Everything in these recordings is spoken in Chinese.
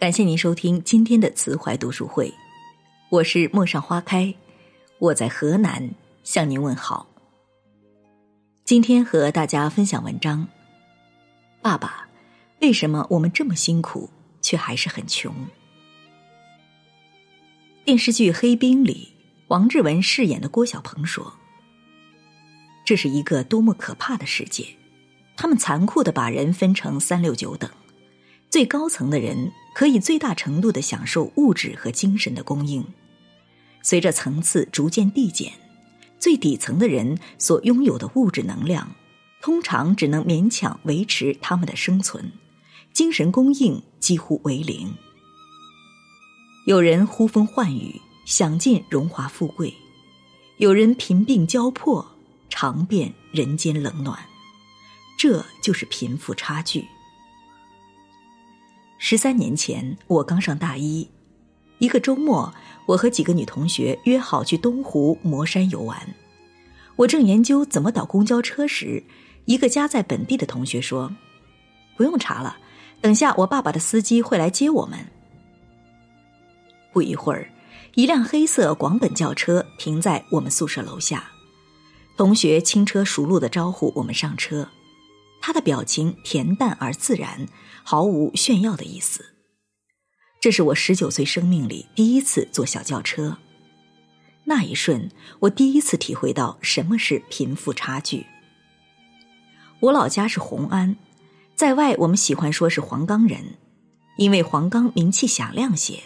感谢您收听今天的慈怀读书会，我是陌上花开，我在河南向您问好。今天和大家分享文章：爸爸，为什么我们这么辛苦，却还是很穷？电视剧《黑冰》里，王志文饰演的郭小鹏说：“这是一个多么可怕的世界！他们残酷的把人分成三六九等，最高层的人。”可以最大程度的享受物质和精神的供应，随着层次逐渐递减，最底层的人所拥有的物质能量，通常只能勉强维持他们的生存，精神供应几乎为零。有人呼风唤雨，享尽荣华富贵；有人贫病交迫，尝遍人间冷暖。这就是贫富差距。十三年前，我刚上大一，一个周末，我和几个女同学约好去东湖磨山游玩。我正研究怎么倒公交车时，一个家在本地的同学说：“不用查了，等下我爸爸的司机会来接我们。”不一会儿，一辆黑色广本轿车停在我们宿舍楼下，同学轻车熟路的招呼我们上车。他的表情恬淡而自然，毫无炫耀的意思。这是我十九岁生命里第一次坐小轿车，那一瞬，我第一次体会到什么是贫富差距。我老家是红安，在外我们喜欢说是黄冈人，因为黄冈名气响亮些。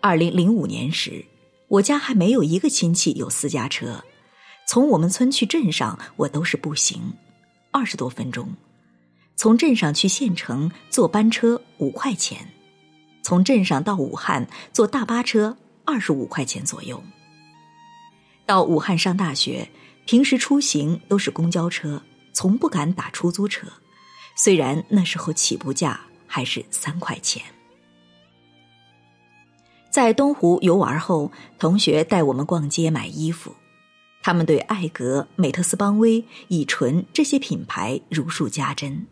二零零五年时，我家还没有一个亲戚有私家车，从我们村去镇上，我都是步行。二十多分钟，从镇上去县城坐班车五块钱，从镇上到武汉坐大巴车二十五块钱左右。到武汉上大学，平时出行都是公交车，从不敢打出租车，虽然那时候起步价还是三块钱。在东湖游玩后，同学带我们逛街买衣服。他们对艾格、美特斯邦威、乙醇这些品牌如数家珍，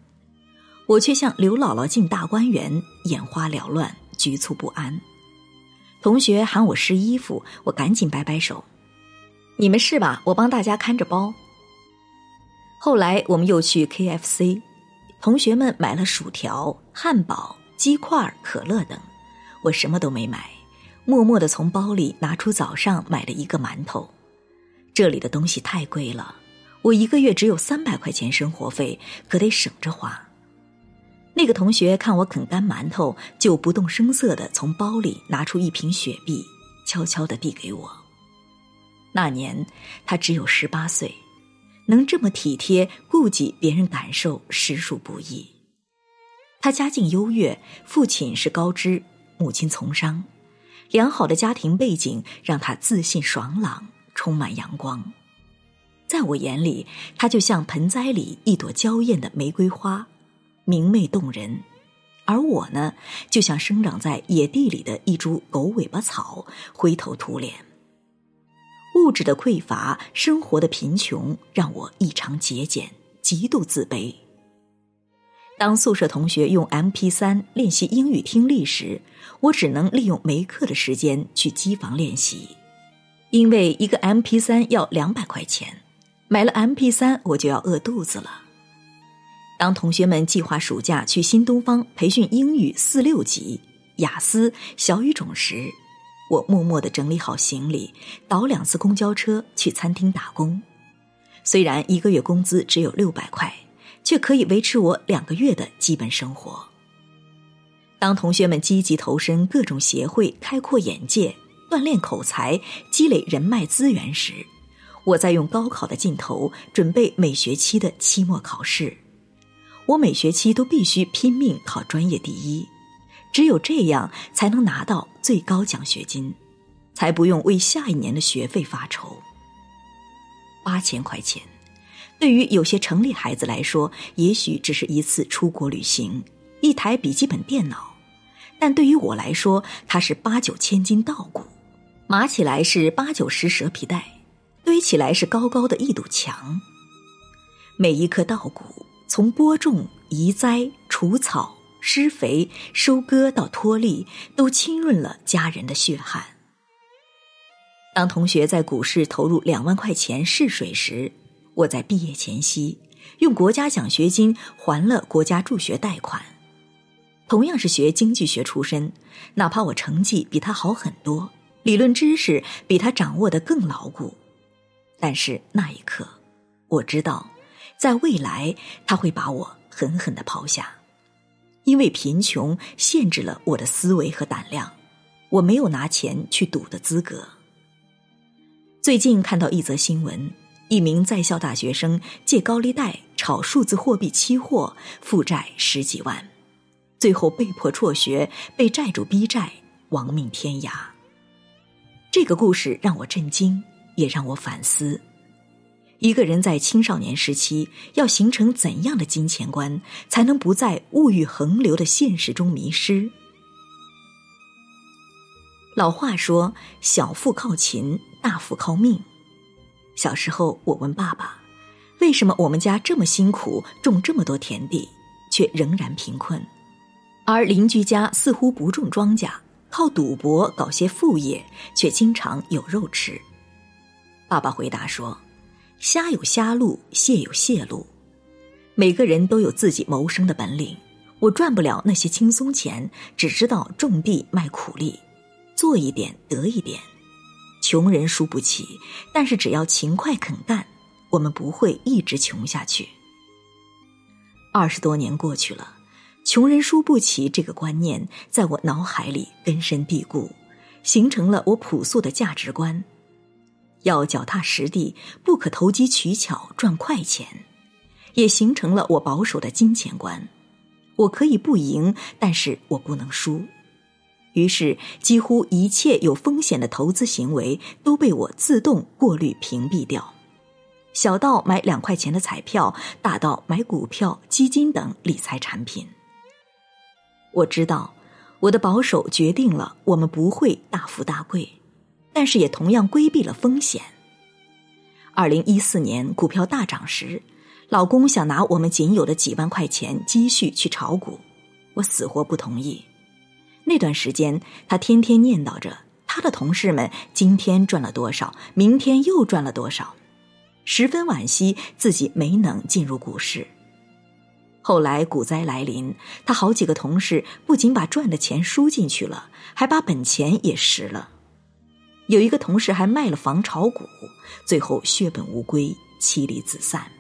我却像刘姥姥进大观园，眼花缭乱，局促不安。同学喊我试衣服，我赶紧摆摆手：“你们试吧，我帮大家看着包。”后来我们又去 KFC，同学们买了薯条、汉堡、鸡块、可乐等，我什么都没买，默默的从包里拿出早上买的一个馒头。这里的东西太贵了，我一个月只有三百块钱生活费，可得省着花。那个同学看我啃干馒头，就不动声色的从包里拿出一瓶雪碧，悄悄的递给我。那年他只有十八岁，能这么体贴顾及别人感受，实属不易。他家境优越，父亲是高知，母亲从商，良好的家庭背景让他自信爽朗。充满阳光，在我眼里，它就像盆栽里一朵娇艳的玫瑰花，明媚动人；而我呢，就像生长在野地里的一株狗尾巴草，灰头土脸。物质的匮乏，生活的贫穷，让我异常节俭，极度自卑。当宿舍同学用 M P 三练习英语听力时，我只能利用没课的时间去机房练习。因为一个 M P 三要两百块钱，买了 M P 三我就要饿肚子了。当同学们计划暑假去新东方培训英语四六级、雅思、小语种时，我默默的整理好行李，倒两次公交车去餐厅打工。虽然一个月工资只有六百块，却可以维持我两个月的基本生活。当同学们积极投身各种协会，开阔眼界。锻炼口才、积累人脉资源时，我在用高考的劲头准备每学期的期末考试。我每学期都必须拼命考专业第一，只有这样才能拿到最高奖学金，才不用为下一年的学费发愁。八千块钱，对于有些城里孩子来说，也许只是一次出国旅行、一台笔记本电脑，但对于我来说，它是八九千斤稻谷。码起来是八九十蛇皮袋，堆起来是高高的一堵墙。每一颗稻谷，从播种、移栽、除草、施肥、收割到脱粒，都浸润了家人的血汗。当同学在股市投入两万块钱试水时，我在毕业前夕用国家奖学金还了国家助学贷款。同样是学经济学出身，哪怕我成绩比他好很多，理论知识比他掌握的更牢固，但是那一刻，我知道，在未来他会把我狠狠的抛下。因为贫穷限制了我的思维和胆量，我没有拿钱去赌的资格。最近看到一则新闻，一名在校大学生借高利贷炒数字货币期货，负债十几万，最后被迫辍学，被债主逼债，亡命天涯。这个故事让我震惊，也让我反思。一个人在青少年时期要形成怎样的金钱观，才能不在物欲横流的现实中迷失？老话说：“小富靠勤，大富靠命。”小时候，我问爸爸：“为什么我们家这么辛苦，种这么多田地，却仍然贫困？而邻居家似乎不种庄稼，靠赌博搞些副业，却经常有肉吃？”爸爸回答说。虾有虾路，蟹有蟹路，每个人都有自己谋生的本领。我赚不了那些轻松钱，只知道种地卖苦力，做一点得一点。穷人输不起，但是只要勤快肯干，我们不会一直穷下去。二十多年过去了，穷人输不起这个观念在我脑海里根深蒂固，形成了我朴素的价值观。要脚踏实地，不可投机取巧赚快钱，也形成了我保守的金钱观。我可以不赢，但是我不能输。于是，几乎一切有风险的投资行为都被我自动过滤屏蔽掉，小到买两块钱的彩票，大到买股票、基金等理财产品。我知道，我的保守决定了我们不会大富大贵。但是也同样规避了风险。二零一四年股票大涨时，老公想拿我们仅有的几万块钱积蓄去炒股，我死活不同意。那段时间，他天天念叨着他的同事们今天赚了多少，明天又赚了多少，十分惋惜自己没能进入股市。后来股灾来临，他好几个同事不仅把赚的钱输进去了，还把本钱也蚀了。有一个同事还卖了房炒股，最后血本无归，妻离子散。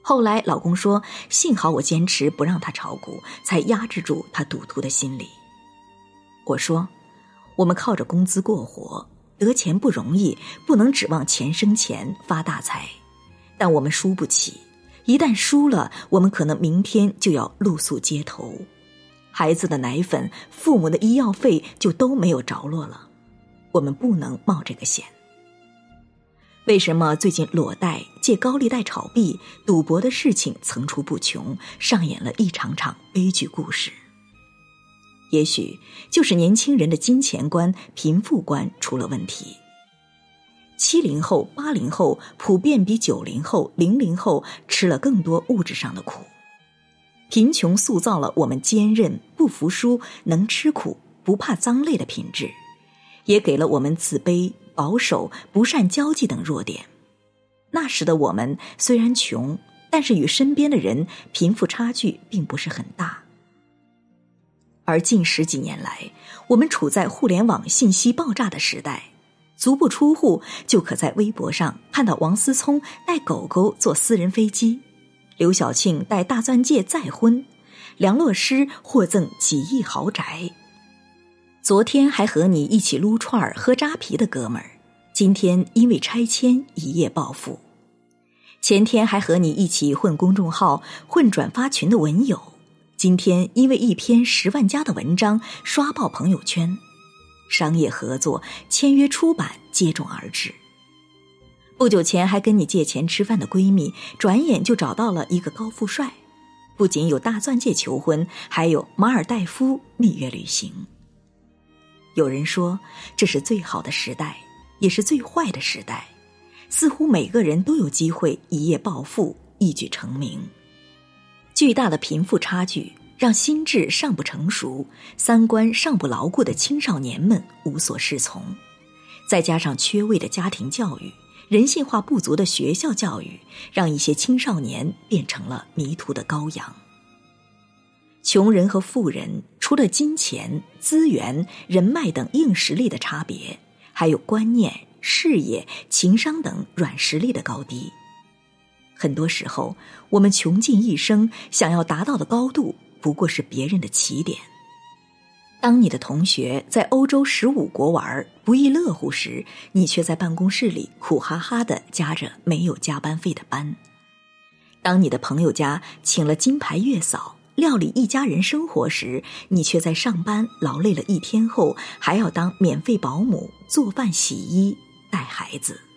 后来老公说：“幸好我坚持不让他炒股，才压制住他赌徒的心理。”我说：“我们靠着工资过活，得钱不容易，不能指望钱生钱发大财。但我们输不起，一旦输了，我们可能明天就要露宿街头，孩子的奶粉、父母的医药费就都没有着落了。”我们不能冒这个险。为什么最近裸贷、借高利贷炒币、赌博的事情层出不穷，上演了一场场悲剧故事？也许就是年轻人的金钱观、贫富观出了问题。七零后、八零后普遍比九零后、零零后吃了更多物质上的苦。贫穷塑造了我们坚韧、不服输、能吃苦、不怕脏累的品质。也给了我们自卑、保守、不善交际等弱点。那时的我们虽然穷，但是与身边的人贫富差距并不是很大。而近十几年来，我们处在互联网信息爆炸的时代，足不出户就可在微博上看到王思聪带狗狗坐私人飞机，刘晓庆带大钻戒再婚，梁洛施获赠几亿豪宅。昨天还和你一起撸串儿、喝扎啤的哥们儿，今天因为拆迁一夜暴富；前天还和你一起混公众号、混转发群的文友，今天因为一篇十万加的文章刷爆朋友圈。商业合作、签约出版接踵而至。不久前还跟你借钱吃饭的闺蜜，转眼就找到了一个高富帅，不仅有大钻戒求婚，还有马尔代夫蜜月旅行。有人说，这是最好的时代，也是最坏的时代。似乎每个人都有机会一夜暴富、一举成名。巨大的贫富差距让心智尚不成熟、三观尚不牢固的青少年们无所适从，再加上缺位的家庭教育、人性化不足的学校教育，让一些青少年变成了迷途的羔羊。穷人和富人除了金钱、资源、人脉等硬实力的差别，还有观念、事业、情商等软实力的高低。很多时候，我们穷尽一生想要达到的高度，不过是别人的起点。当你的同学在欧洲十五国玩不亦乐乎时，你却在办公室里苦哈哈的加着没有加班费的班；当你的朋友家请了金牌月嫂料理一家人生活时，你却在上班劳累了一天后，还要当免费保姆做饭、洗衣、带孩子。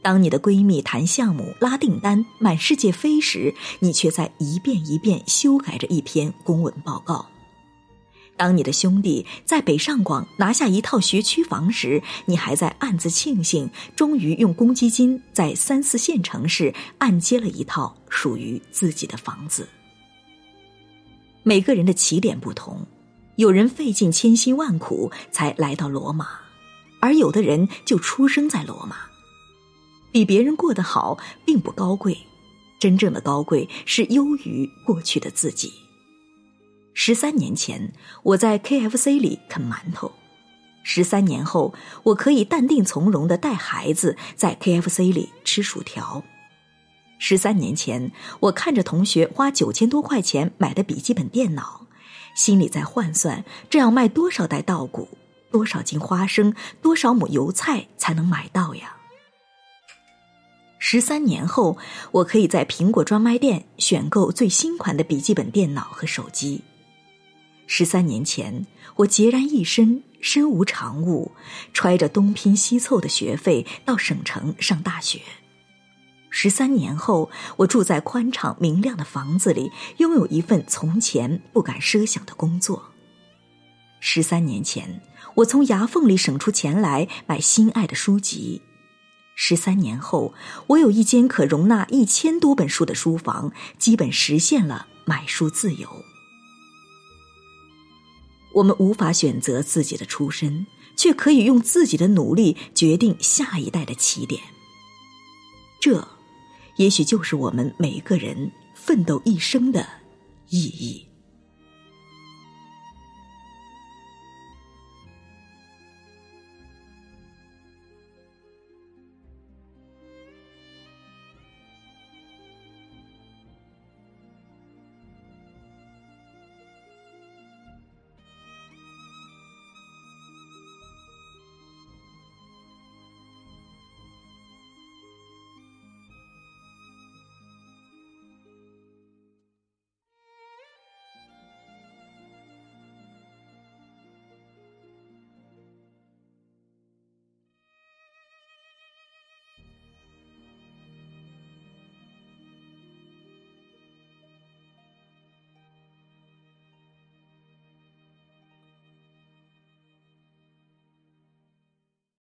当你的闺蜜谈项目、拉订单、满世界飞时，你却在一遍一遍修改着一篇公文报告；当你的兄弟在北上广拿下一套学区房时，你还在暗自庆幸，终于用公积金在三四线城市按揭了一套属于自己的房子。每个人的起点不同，有人费尽千辛万苦才来到罗马，而有的人就出生在罗马。比别人过得好并不高贵，真正的高贵是优于过去的自己。十三年前，我在 KFC 里啃馒头；十三年后，我可以淡定从容的带孩子在 KFC 里吃薯条。十三年前，我看着同学花九千多块钱买的笔记本电脑，心里在换算这要卖多少袋稻谷、多少斤花生、多少亩油菜才能买到呀。十三年后，我可以在苹果专卖店选购最新款的笔记本电脑和手机。十三年前，我孑然一身，身无长物，揣着东拼西凑的学费到省城上大学。十三年后，我住在宽敞明亮的房子里，拥有一份从前不敢奢想的工作。十三年前，我从牙缝里省出钱来买心爱的书籍。十三年后，我有一间可容纳一千多本书的书房，基本实现了买书自由。我们无法选择自己的出身，却可以用自己的努力决定下一代的起点。这，也许就是我们每个人奋斗一生的意义。